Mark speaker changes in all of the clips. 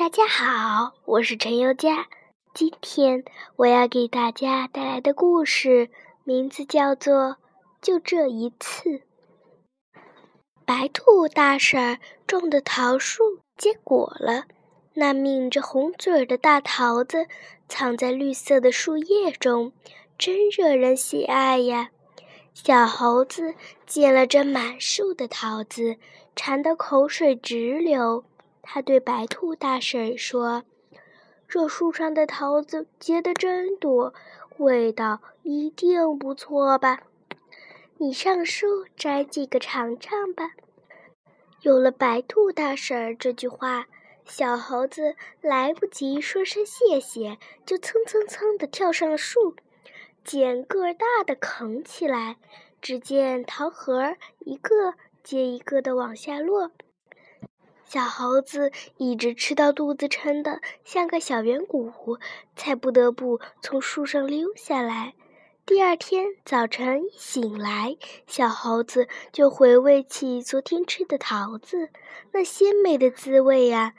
Speaker 1: 大家好，我是陈宥嘉。今天我要给大家带来的故事名字叫做《就这一次》。白兔大婶种的桃树结果了，那抿着红嘴的大桃子藏在绿色的树叶中，真惹人喜爱呀！小猴子见了这满树的桃子，馋得口水直流。他对白兔大婶说：“这树上的桃子结的真多，味道一定不错吧？你上树摘几个尝尝吧。”有了白兔大婶这句话，小猴子来不及说声谢谢，就蹭蹭蹭地跳上了树，捡个大的啃起来。只见桃核一个接一个地往下落。小猴子一直吃到肚子撑得像个小圆鼓，才不得不从树上溜下来。第二天早晨一醒来，小猴子就回味起昨天吃的桃子，那鲜美的滋味呀！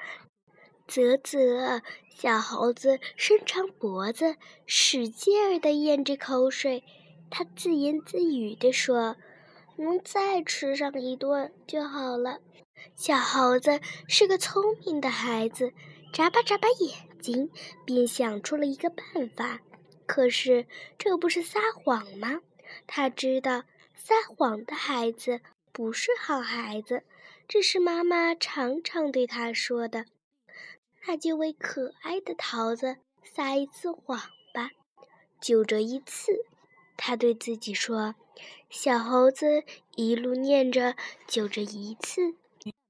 Speaker 1: 啧啧，小猴子伸长脖子，使劲儿地咽着口水，他自言自语地说：“能再吃上一顿就好了。”小猴子是个聪明的孩子，眨巴眨巴眼睛，便想出了一个办法。可是这不是撒谎吗？他知道撒谎的孩子不是好孩子，这是妈妈常常对他说的。那就为可爱的桃子撒一次谎吧，就这一次。他对自己说。小猴子一路念着“就这一次”。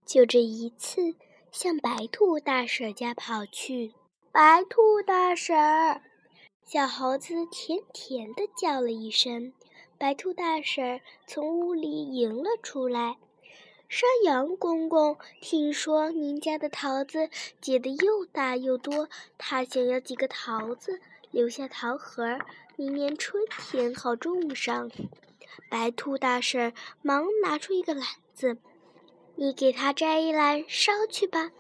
Speaker 1: 就这一次，向白兔大婶家跑去。白兔大婶，小猴子甜甜的叫了一声。白兔大婶从屋里迎了出来。山羊公公，听说您家的桃子结的又大又多，他想要几个桃子留下桃核，明年春天好种上。白兔大婶忙拿出一个篮子。你给他摘一篮捎去吧。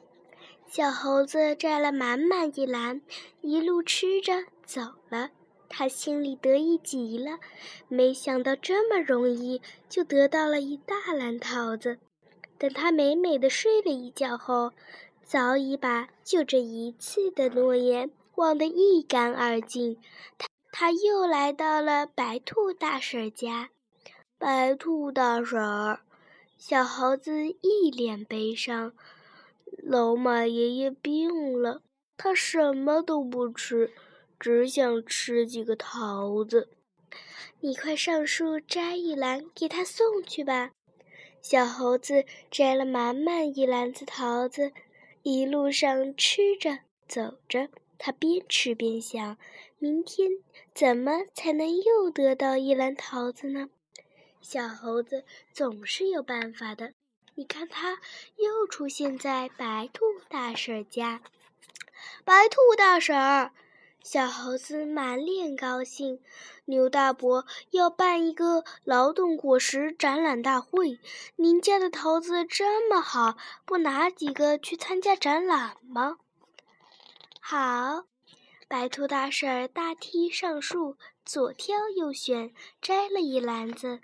Speaker 1: 小猴子摘了满满一篮，一路吃着走了。他心里得意极了，没想到这么容易就得到了一大篮桃子。等他美美的睡了一觉后，早已把就这一次的诺言忘得一干二净。他他又来到了白兔大婶家。白兔大婶儿。小猴子一脸悲伤，老马爷爷病了，他什么都不吃，只想吃几个桃子。你快上树摘一篮给他送去吧。小猴子摘了满满一篮子桃子，一路上吃着走着，他边吃边想：明天怎么才能又得到一篮桃子呢？小猴子总是有办法的。你看，它又出现在白兔大婶家。白兔大婶，小猴子满脸高兴。牛大伯要办一个劳动果实展览大会，您家的桃子这么好，不拿几个去参加展览吗？好，白兔大婶大梯上树，左挑右选，摘了一篮子。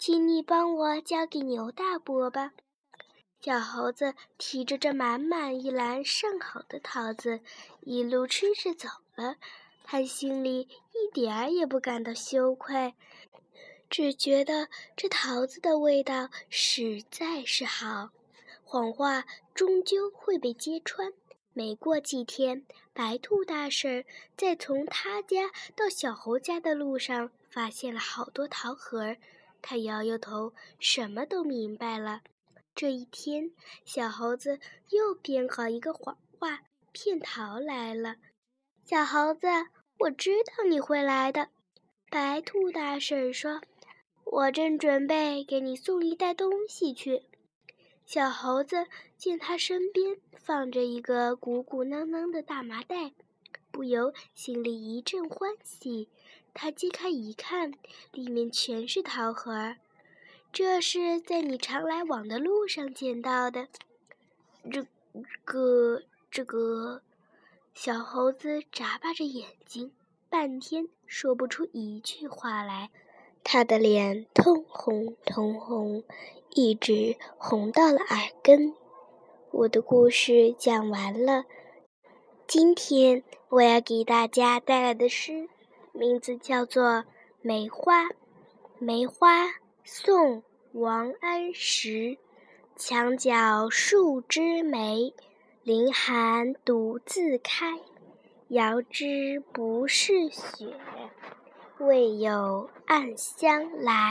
Speaker 1: 请你帮我交给牛大伯吧。小猴子提着这满满一篮上好的桃子，一路吃着走了。他心里一点儿也不感到羞愧，只觉得这桃子的味道实在是好。谎话终究会被揭穿。没过几天，白兔大婶在从他家到小猴家的路上，发现了好多桃核。他摇摇头，什么都明白了。这一天，小猴子又编好一个谎话骗桃来了。小猴子，我知道你会来的。白兔大婶说：“我正准备给你送一袋东西去。”小猴子见他身边放着一个鼓鼓囊囊的大麻袋，不由心里一阵欢喜。他揭开一看，里面全是桃核。这是在你常来往的路上捡到的。这个这个小猴子眨巴着眼睛，半天说不出一句话来。他的脸通红通红，一直红到了耳根。我的故事讲完了。今天我要给大家带来的诗，名字叫做《梅花》。梅花，宋·王安石。墙角数枝梅，凌寒独自开。遥知不是雪，为有暗香来。